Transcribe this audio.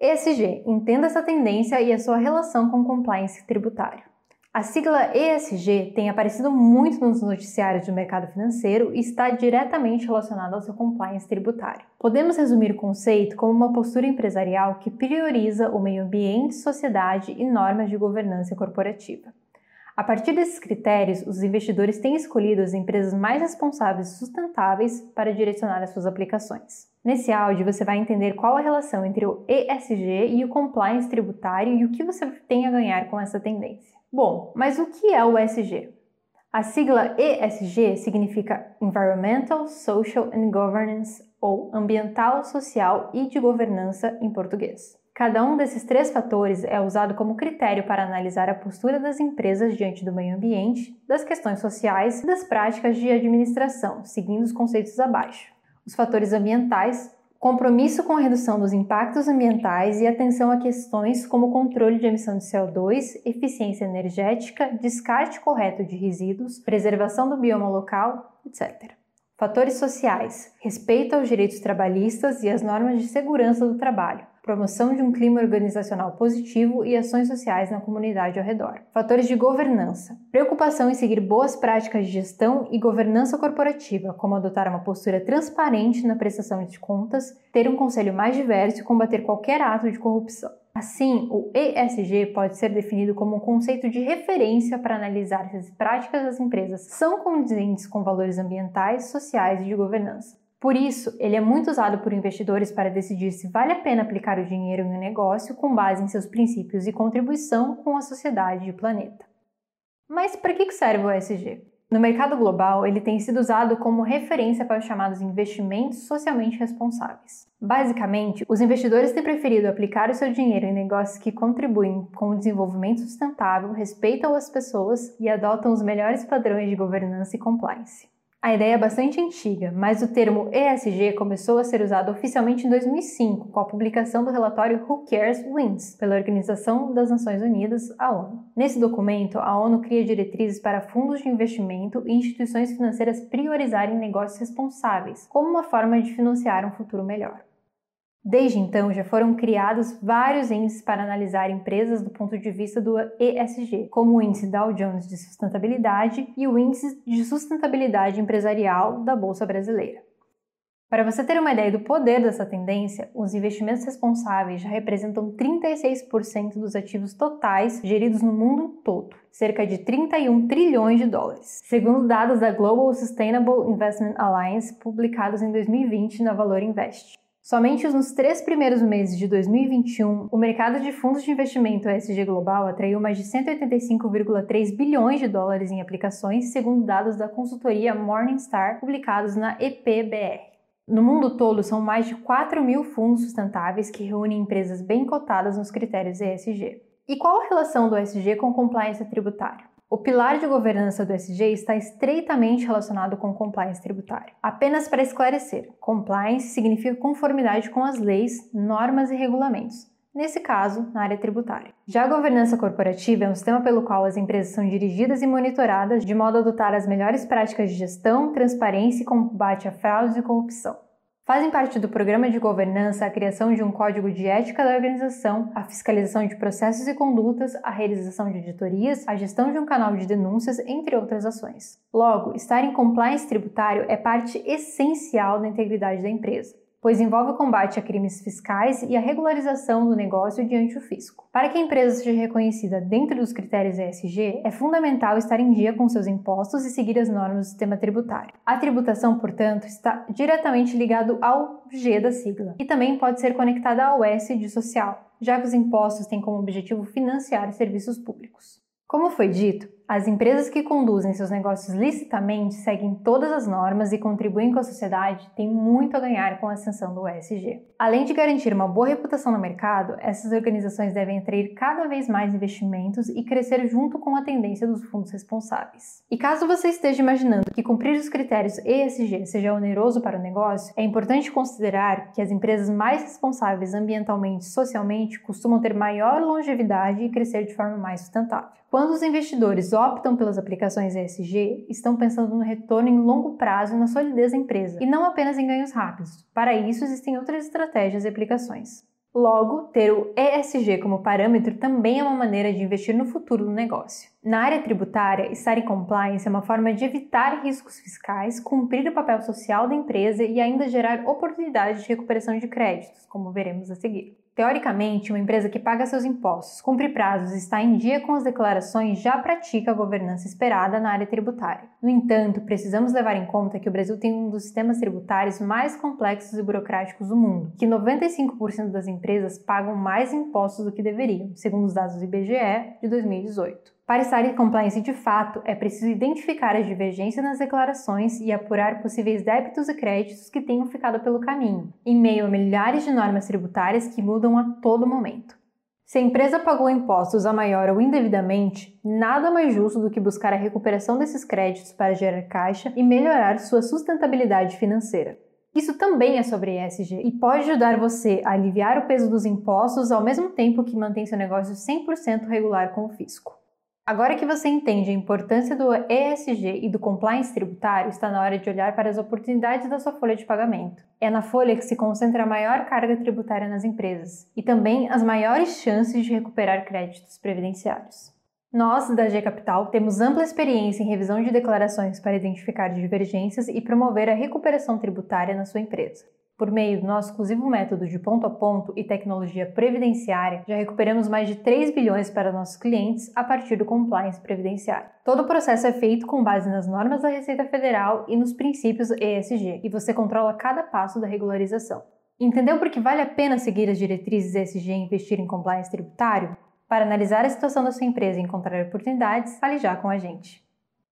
ESG, entenda essa tendência e a sua relação com compliance tributário. A sigla ESG tem aparecido muito nos noticiários do mercado financeiro e está diretamente relacionada ao seu compliance tributário. Podemos resumir o conceito como uma postura empresarial que prioriza o meio ambiente, sociedade e normas de governança corporativa. A partir desses critérios, os investidores têm escolhido as empresas mais responsáveis e sustentáveis para direcionar as suas aplicações. Nesse áudio, você vai entender qual a relação entre o ESG e o compliance tributário e o que você tem a ganhar com essa tendência. Bom, mas o que é o ESG? A sigla ESG significa Environmental, Social and Governance, ou Ambiental, Social e de Governança em português. Cada um desses três fatores é usado como critério para analisar a postura das empresas diante do meio ambiente, das questões sociais e das práticas de administração, seguindo os conceitos abaixo. Os fatores ambientais compromisso com a redução dos impactos ambientais e atenção a questões como controle de emissão de CO2, eficiência energética, descarte correto de resíduos, preservação do bioma local, etc. Fatores sociais: respeito aos direitos trabalhistas e às normas de segurança do trabalho, promoção de um clima organizacional positivo e ações sociais na comunidade ao redor. Fatores de governança: preocupação em seguir boas práticas de gestão e governança corporativa, como adotar uma postura transparente na prestação de contas, ter um conselho mais diverso e combater qualquer ato de corrupção. Assim, o ESG pode ser definido como um conceito de referência para analisar se as práticas das empresas são condizentes com valores ambientais, sociais e de governança. Por isso, ele é muito usado por investidores para decidir se vale a pena aplicar o dinheiro em um negócio com base em seus princípios e contribuição com a sociedade e o planeta. Mas para que serve o ESG? No mercado global, ele tem sido usado como referência para os chamados investimentos socialmente responsáveis. Basicamente, os investidores têm preferido aplicar o seu dinheiro em negócios que contribuem com o desenvolvimento sustentável, respeitam as pessoas e adotam os melhores padrões de governança e compliance. A ideia é bastante antiga, mas o termo ESG começou a ser usado oficialmente em 2005, com a publicação do relatório Who Cares Wins, pela Organização das Nações Unidas, a ONU. Nesse documento, a ONU cria diretrizes para fundos de investimento e instituições financeiras priorizarem negócios responsáveis, como uma forma de financiar um futuro melhor. Desde então, já foram criados vários índices para analisar empresas do ponto de vista do ESG, como o índice Dow Jones de sustentabilidade e o índice de sustentabilidade empresarial da Bolsa Brasileira. Para você ter uma ideia do poder dessa tendência, os investimentos responsáveis já representam 36% dos ativos totais geridos no mundo todo, cerca de 31 trilhões de dólares, segundo dados da Global Sustainable Investment Alliance publicados em 2020 na Valor Invest. Somente nos três primeiros meses de 2021, o mercado de fundos de investimento ESG global atraiu mais de 185,3 bilhões de dólares em aplicações, segundo dados da consultoria Morningstar publicados na EPBR. No mundo todo, são mais de 4 mil fundos sustentáveis que reúnem empresas bem cotadas nos critérios ESG. E qual a relação do ESG com compliance tributário? O pilar de governança do SG está estreitamente relacionado com compliance tributário. Apenas para esclarecer, compliance significa conformidade com as leis, normas e regulamentos, nesse caso, na área tributária. Já a governança corporativa é um sistema pelo qual as empresas são dirigidas e monitoradas de modo a adotar as melhores práticas de gestão, transparência e combate a fraudes e corrupção. Fazem parte do programa de governança a criação de um código de ética da organização, a fiscalização de processos e condutas, a realização de auditorias, a gestão de um canal de denúncias, entre outras ações. Logo, estar em compliance tributário é parte essencial da integridade da empresa pois envolve o combate a crimes fiscais e a regularização do negócio diante do fisco. Para que a empresa seja reconhecida dentro dos critérios ESG, é fundamental estar em dia com seus impostos e seguir as normas do sistema tributário. A tributação, portanto, está diretamente ligado ao G da sigla e também pode ser conectada ao S de social, já que os impostos têm como objetivo financiar serviços públicos. Como foi dito, as empresas que conduzem seus negócios licitamente seguem todas as normas e contribuem com a sociedade têm muito a ganhar com a ascensão do ESG. Além de garantir uma boa reputação no mercado, essas organizações devem atrair cada vez mais investimentos e crescer junto com a tendência dos fundos responsáveis. E caso você esteja imaginando que cumprir os critérios ESG seja oneroso para o negócio, é importante considerar que as empresas mais responsáveis ambientalmente e socialmente costumam ter maior longevidade e crescer de forma mais sustentável. Quando os investidores optam pelas aplicações ESG, estão pensando no retorno em longo prazo e na solidez da empresa, e não apenas em ganhos rápidos. Para isso, existem outras estratégias e aplicações. Logo, ter o ESG como parâmetro também é uma maneira de investir no futuro do negócio. Na área tributária, estar em compliance é uma forma de evitar riscos fiscais, cumprir o papel social da empresa e ainda gerar oportunidades de recuperação de créditos, como veremos a seguir. Teoricamente, uma empresa que paga seus impostos, cumpre prazos e está em dia com as declarações já pratica a governança esperada na área tributária. No entanto, precisamos levar em conta que o Brasil tem um dos sistemas tributários mais complexos e burocráticos do mundo, que 95% das empresas pagam mais impostos do que deveriam, segundo os dados do IBGE de 2018. Para estar em compliance de fato, é preciso identificar as divergências nas declarações e apurar possíveis débitos e créditos que tenham ficado pelo caminho, em meio a milhares de normas tributárias que mudam a todo momento. Se a empresa pagou impostos a maior ou indevidamente, nada mais justo do que buscar a recuperação desses créditos para gerar caixa e melhorar sua sustentabilidade financeira. Isso também é sobre ESG e pode ajudar você a aliviar o peso dos impostos ao mesmo tempo que mantém seu negócio 100% regular com o fisco. Agora que você entende a importância do ESG e do compliance tributário, está na hora de olhar para as oportunidades da sua folha de pagamento. É na folha que se concentra a maior carga tributária nas empresas e também as maiores chances de recuperar créditos previdenciários. Nós, da G Capital, temos ampla experiência em revisão de declarações para identificar divergências e promover a recuperação tributária na sua empresa. Por meio do nosso exclusivo método de ponto a ponto e tecnologia previdenciária, já recuperamos mais de 3 bilhões para nossos clientes a partir do compliance previdenciário. Todo o processo é feito com base nas normas da Receita Federal e nos princípios ESG, e você controla cada passo da regularização. Entendeu por que vale a pena seguir as diretrizes ESG e investir em compliance tributário? Para analisar a situação da sua empresa e encontrar oportunidades, fale já com a gente.